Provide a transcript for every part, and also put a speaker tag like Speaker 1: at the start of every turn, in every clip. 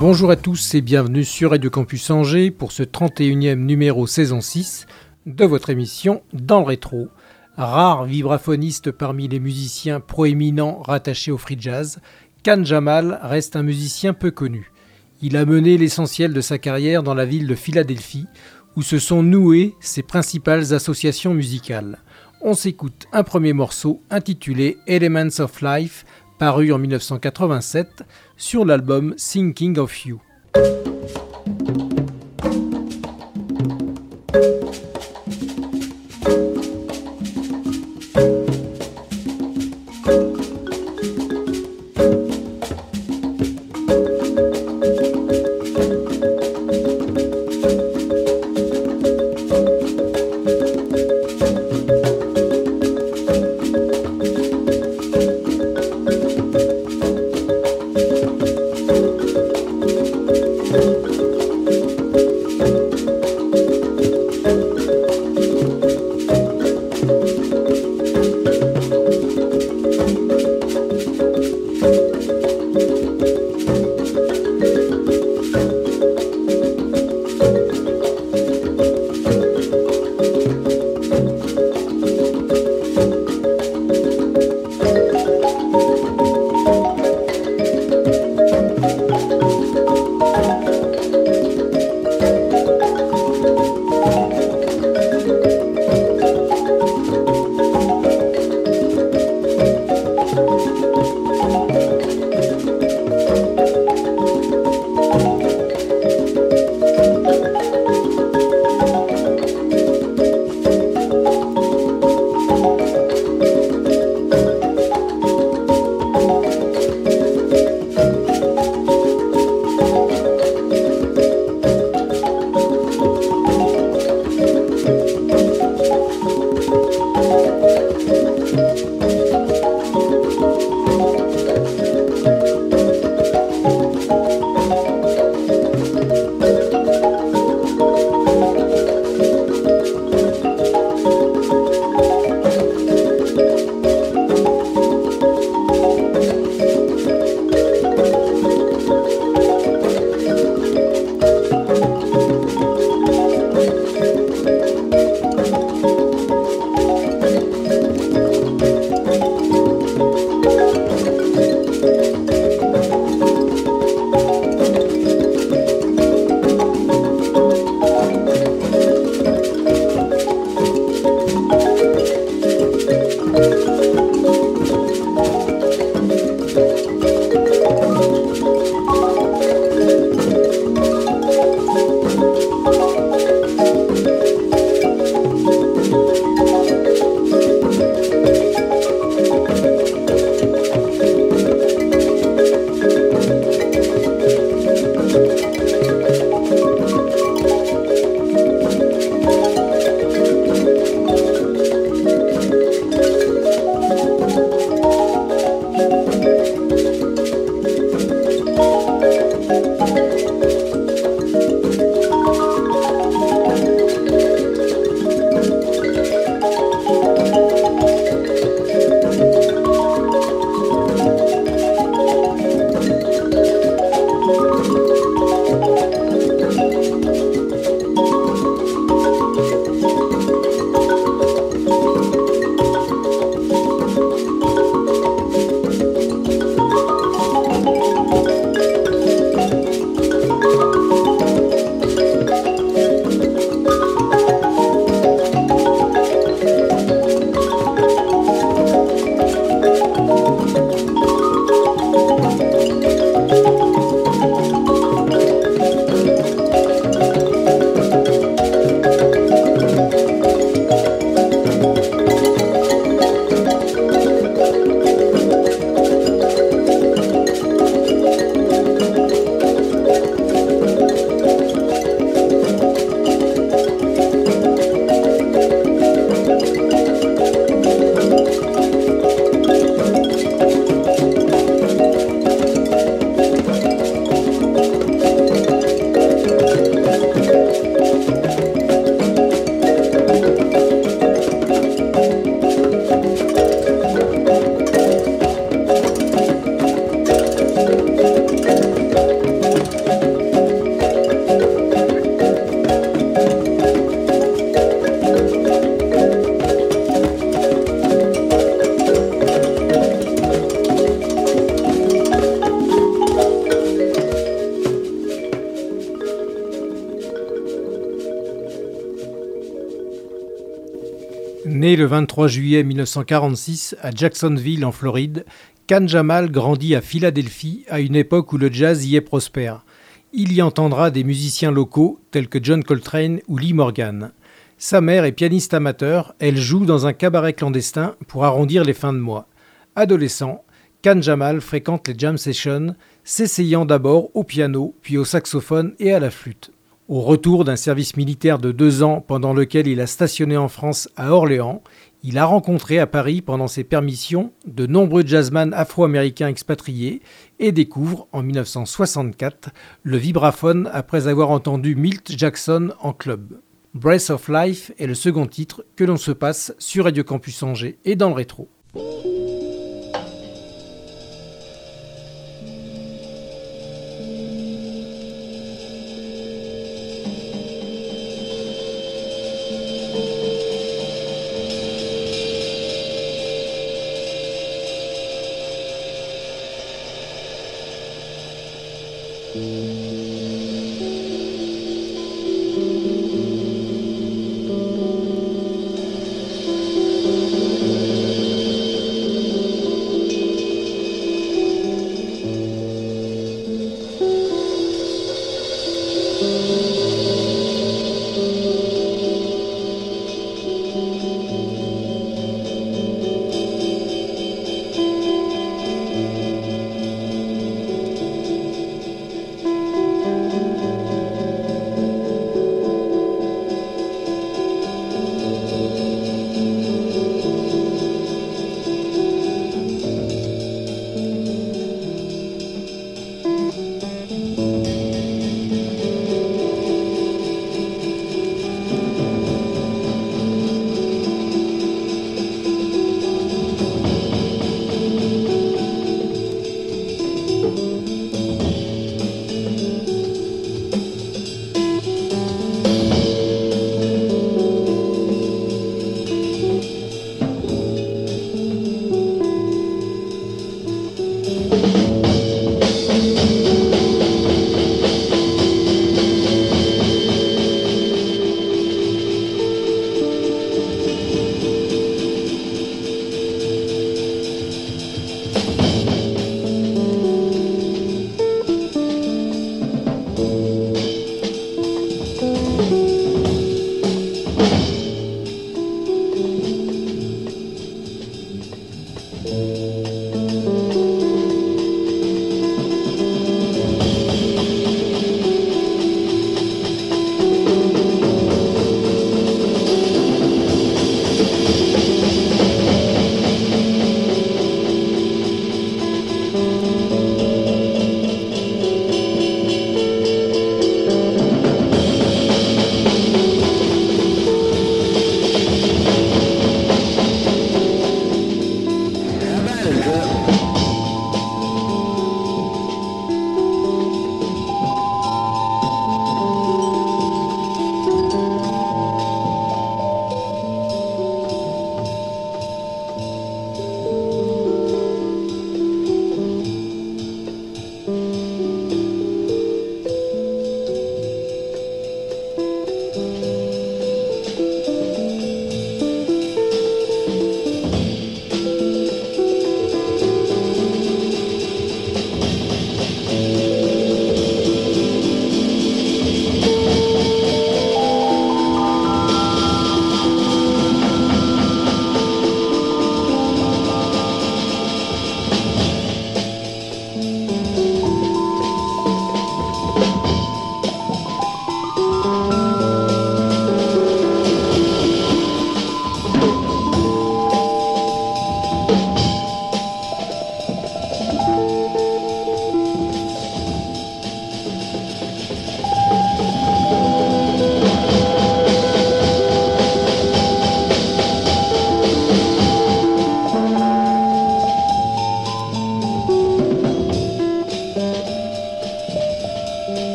Speaker 1: Bonjour à tous et bienvenue sur Radio Campus Angers pour ce 31e numéro saison 6 de votre émission Dans le rétro. Rare vibraphoniste parmi les musiciens proéminents rattachés au free jazz, Khan Jamal reste un musicien peu connu. Il a mené l'essentiel de sa carrière dans la ville de Philadelphie, où se sont nouées ses principales associations musicales. On s'écoute un premier morceau intitulé Elements of Life, paru en 1987 sur l'album Thinking of You. Le 23 juillet 1946 à Jacksonville en Floride, Khan Jamal grandit à Philadelphie à une époque où le jazz y est prospère. Il y entendra des musiciens locaux tels que John Coltrane ou Lee Morgan. Sa mère est pianiste amateur, elle joue dans un cabaret clandestin pour arrondir les fins de mois. Adolescent, Khan Jamal fréquente les jam sessions, s'essayant d'abord au piano, puis au saxophone et à la flûte. Au retour d'un service militaire de deux ans pendant lequel il a stationné en France à Orléans, il a rencontré à Paris pendant ses permissions de nombreux jazzman afro-américains expatriés et découvre en 1964 le vibraphone après avoir entendu Milt Jackson en club. Breath of Life est le second titre que l'on se passe sur Radio Campus Angers et dans le rétro.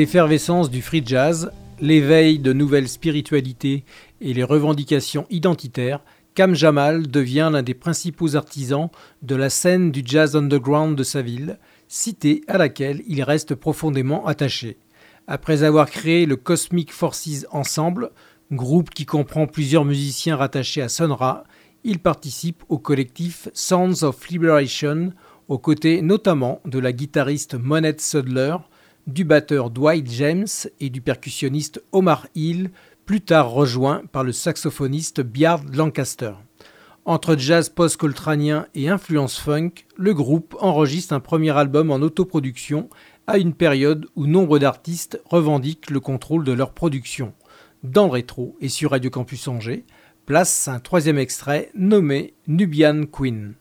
Speaker 1: L'effervescence du free jazz, l'éveil de nouvelles spiritualités et les revendications identitaires, Cam Jamal devient l'un des principaux artisans de la scène du jazz underground de sa ville, cité à laquelle il reste profondément attaché. Après avoir créé le Cosmic Forces Ensemble, groupe qui comprend plusieurs musiciens rattachés à Sonra, il participe au collectif Sounds of Liberation, aux côtés notamment de la guitariste Monette Sudler, du batteur Dwight James et du percussionniste Omar Hill, plus tard rejoint par le saxophoniste Biard Lancaster. Entre jazz post-coltranien et influence funk, le groupe enregistre un premier album en autoproduction à une période où nombre d'artistes revendiquent le contrôle de leur production. Dans le rétro et sur Radio Campus Angers, place un troisième extrait nommé Nubian Queen.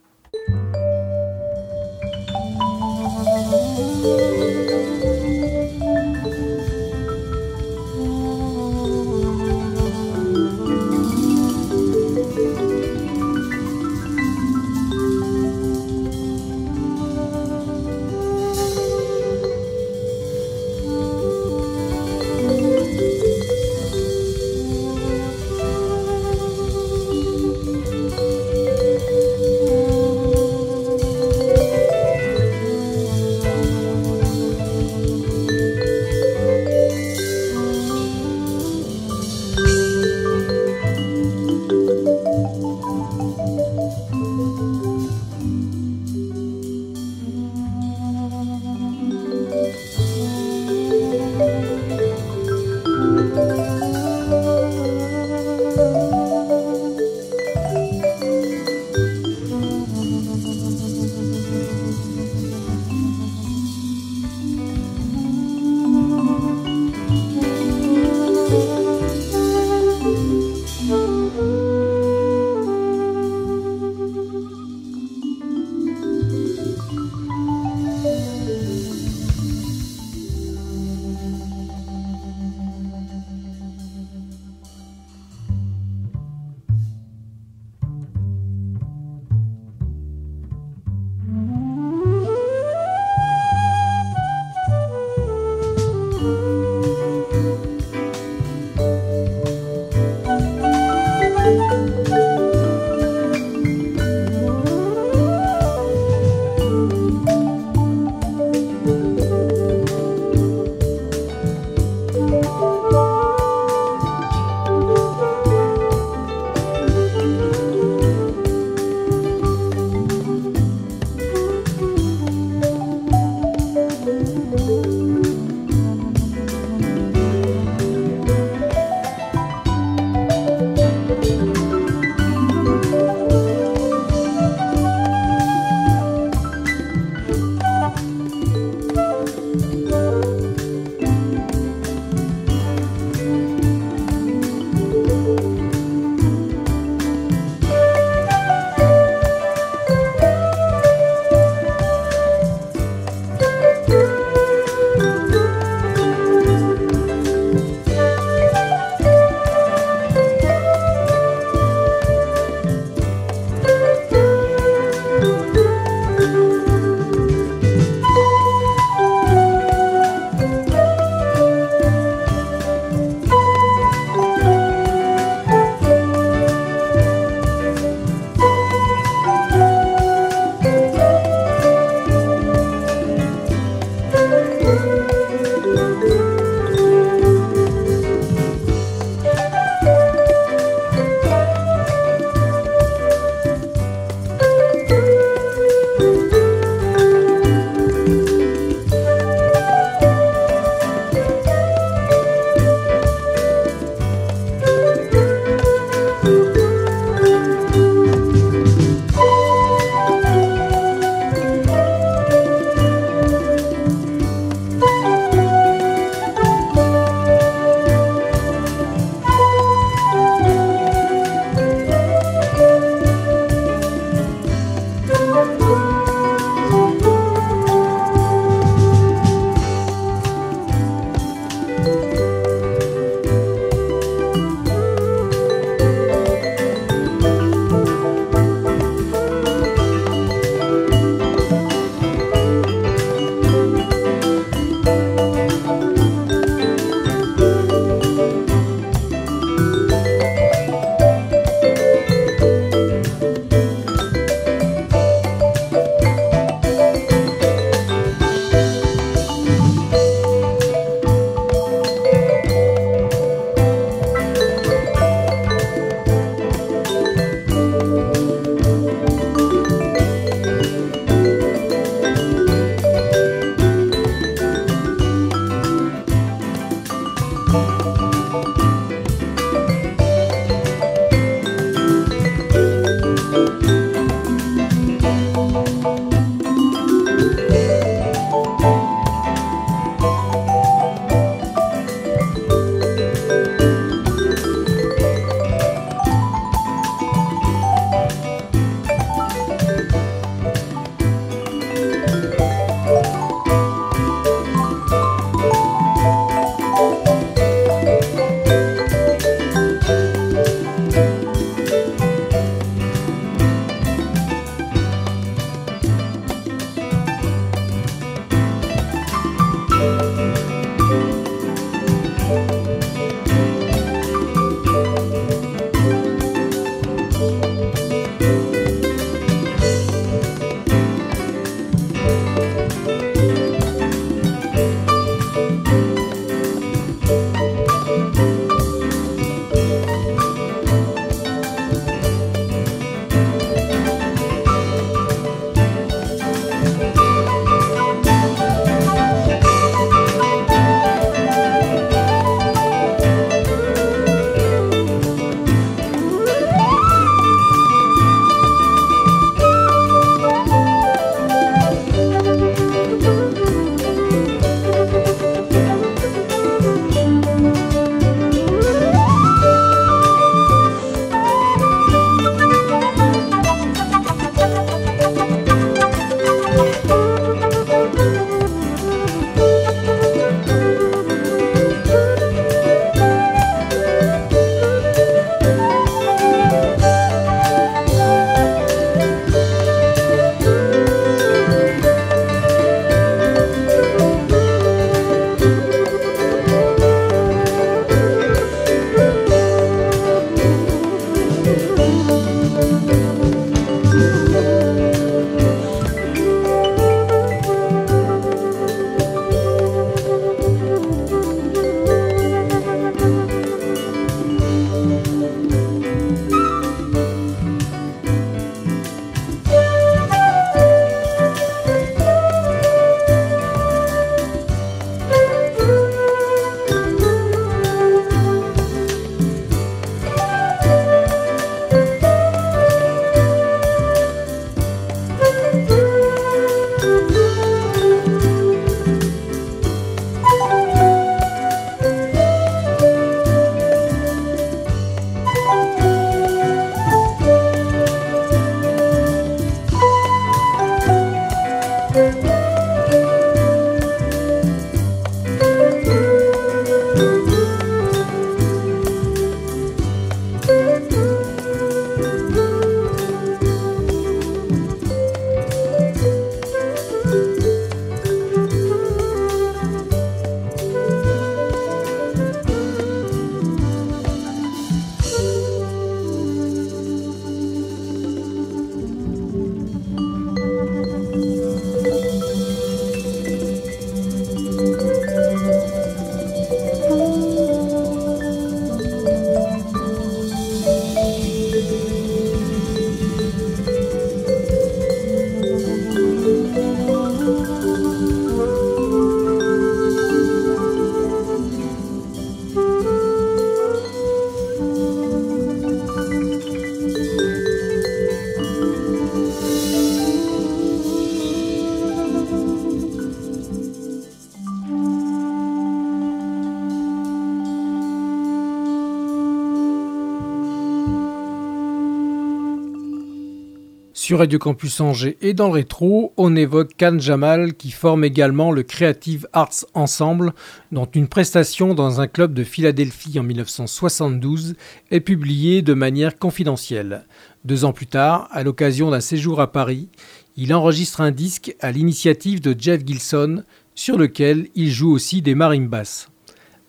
Speaker 1: Sur Radio Campus Angers et dans le rétro, on évoque Khan Jamal qui forme également le Creative Arts Ensemble, dont une prestation dans un club de Philadelphie en 1972 est publiée de manière confidentielle. Deux ans plus tard, à l'occasion d'un séjour à Paris, il enregistre un disque à l'initiative de Jeff Gilson, sur lequel il joue aussi des marimbas.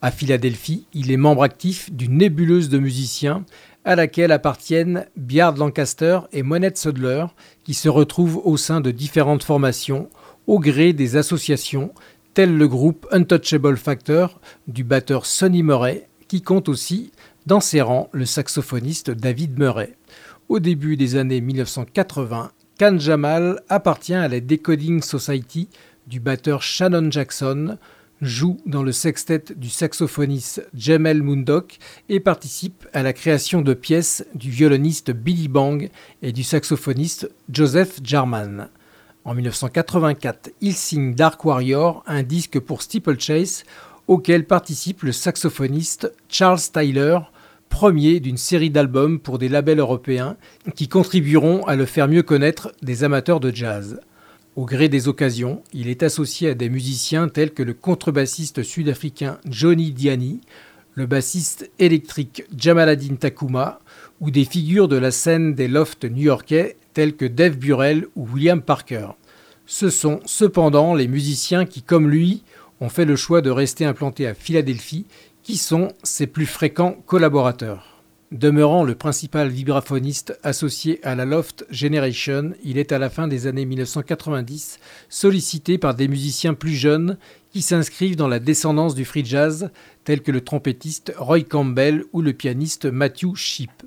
Speaker 1: À Philadelphie, il est membre actif d'une nébuleuse de musiciens à laquelle appartiennent Biard Lancaster et Monette Sudler, qui se retrouvent au sein de différentes formations au gré des associations, tel le groupe Untouchable Factor du batteur Sonny Murray, qui compte aussi dans ses rangs le saxophoniste David Murray. Au début des années 1980, Khan Jamal appartient à la Decoding Society du batteur Shannon Jackson, joue dans le sextet du saxophoniste Jamel Mundok et participe à la création de pièces du violoniste Billy Bang et du saxophoniste Joseph Jarman. En 1984, il signe Dark Warrior, un disque pour Steeplechase auquel participe le saxophoniste Charles Tyler, premier d'une série d'albums pour des labels européens qui contribueront à le faire mieux connaître des amateurs de jazz. Au gré des occasions, il est associé à des musiciens tels que le contrebassiste sud-africain Johnny Diani, le bassiste électrique Jamaladin Takuma ou des figures de la scène des lofts new-yorkais tels que Dave Burrell ou William Parker. Ce sont cependant les musiciens qui, comme lui, ont fait le choix de rester implantés à Philadelphie, qui sont ses plus fréquents collaborateurs. Demeurant le principal vibraphoniste associé à la Loft Generation, il est à la fin des années 1990 sollicité par des musiciens plus jeunes qui s'inscrivent dans la descendance du free jazz, tels que le trompettiste Roy Campbell ou le pianiste Matthew Sheep.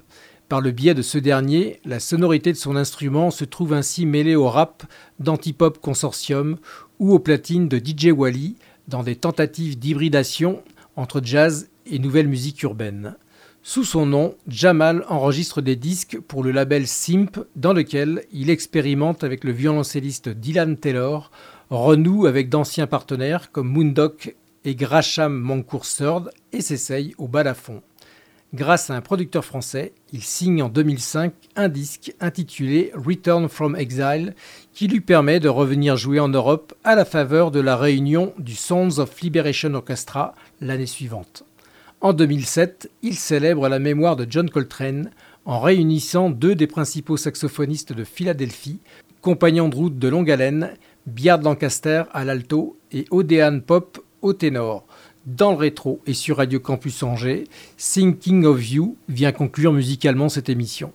Speaker 1: Par le biais de ce dernier, la sonorité de son instrument se trouve ainsi mêlée au rap d'Antipop Consortium ou aux platines de DJ Wally dans des tentatives d'hybridation entre jazz et nouvelle musique urbaine. Sous son nom, Jamal enregistre des disques pour le label Simp dans lequel il expérimente avec le violoncelliste Dylan Taylor, renoue avec d'anciens partenaires comme Moondog et Grasham Moncourt Third et s'essaye au balafon. Grâce à un producteur français, il signe en 2005 un disque intitulé Return from Exile qui lui permet de revenir jouer en Europe à la faveur de la réunion du Sons of Liberation Orchestra l'année suivante. En 2007, il célèbre la mémoire de John Coltrane en réunissant deux des principaux saxophonistes de Philadelphie, compagnons de route de longue haleine, Biard Lancaster à l'alto et Odean Pop au ténor. Dans le rétro et sur Radio Campus Angers, Thinking of You vient conclure musicalement cette émission.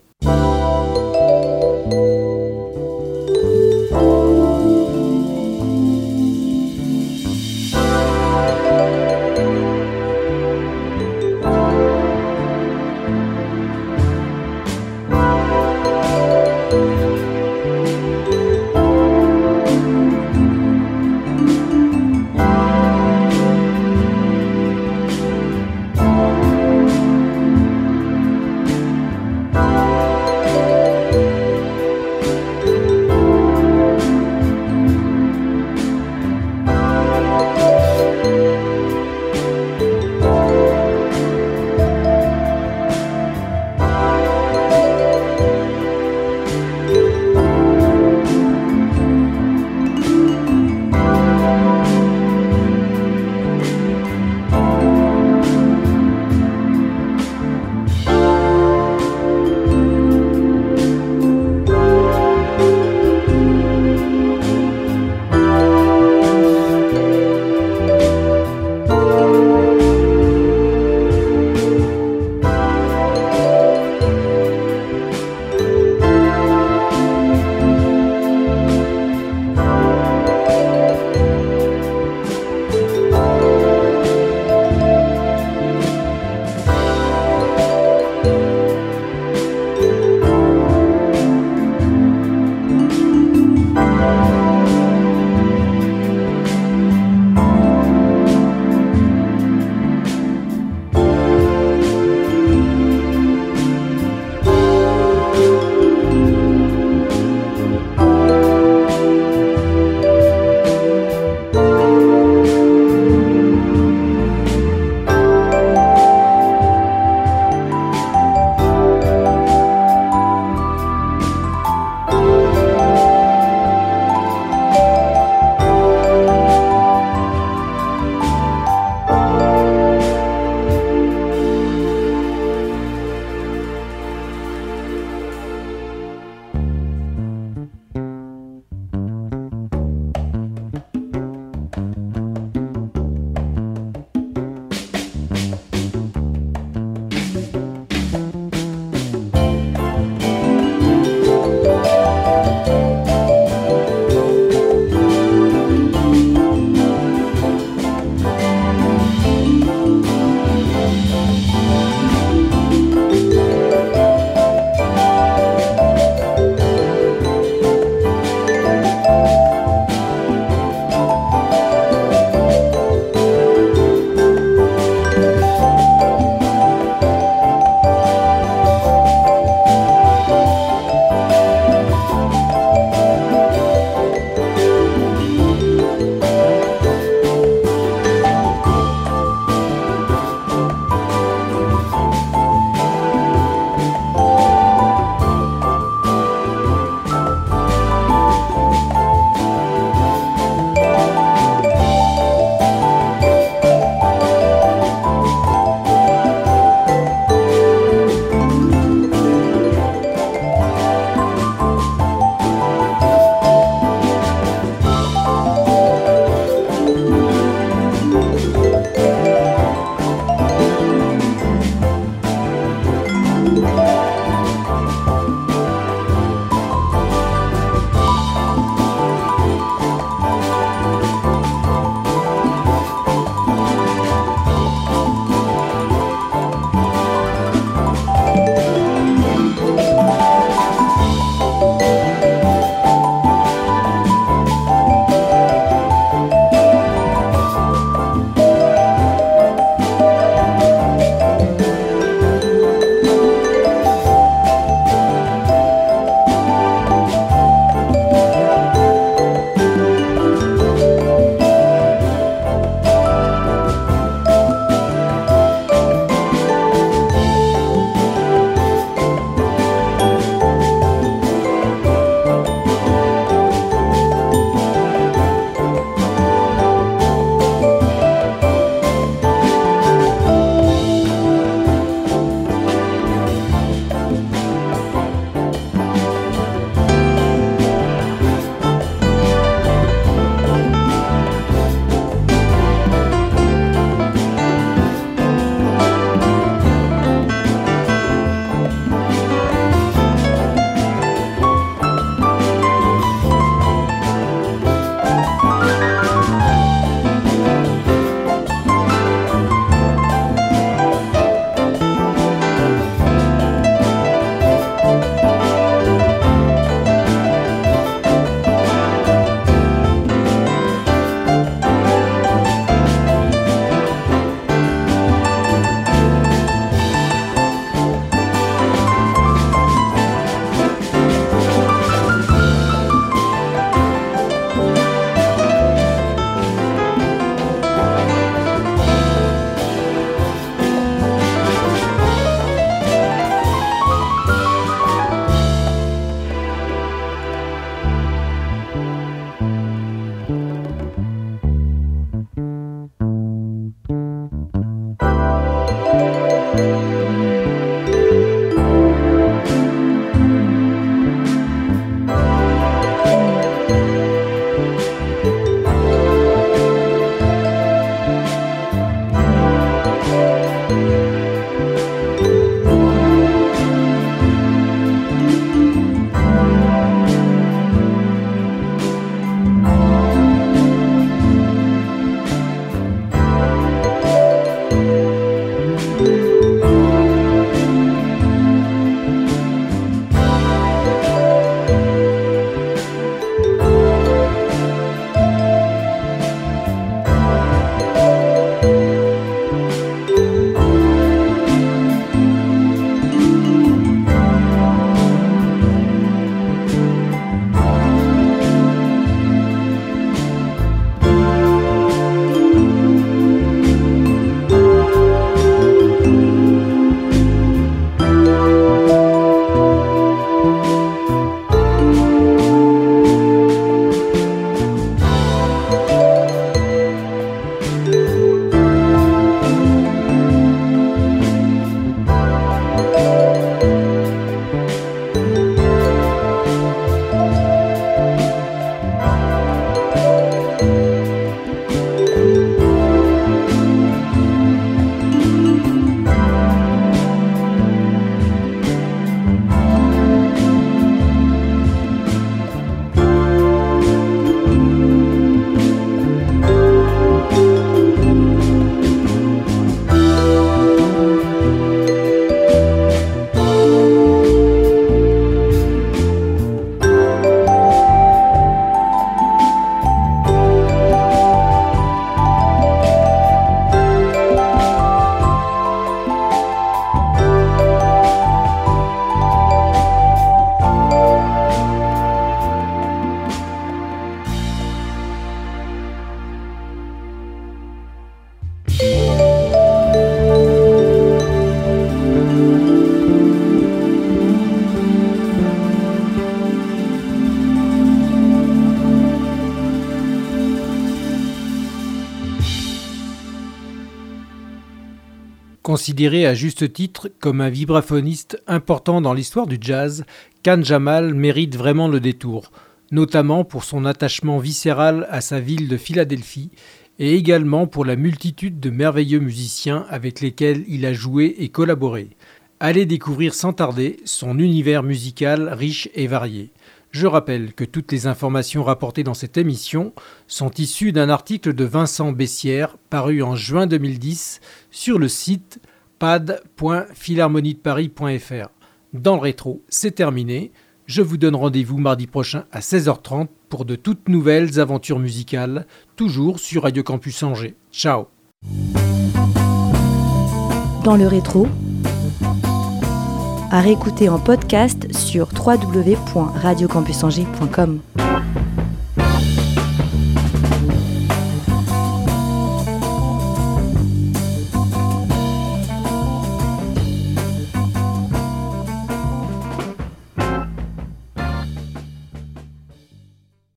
Speaker 1: Considéré à juste titre comme un vibraphoniste important dans l'histoire du jazz, Khan Jamal mérite vraiment le détour, notamment pour son attachement viscéral à sa ville de Philadelphie et également pour la multitude de merveilleux musiciens avec lesquels il a joué et collaboré. Allez découvrir sans tarder son univers musical riche et varié. Je rappelle que toutes les informations rapportées dans cette émission sont issues d'un article de Vincent Bessière paru en juin 2010 sur le site pad.philharmoniedeparis.fr. Dans le rétro, c'est terminé. Je vous donne rendez-vous mardi prochain à 16h30 pour de toutes nouvelles aventures musicales, toujours sur Radio Campus Angers. Ciao
Speaker 2: Dans le rétro, à réécouter en podcast sur www.radiocampusangers.com.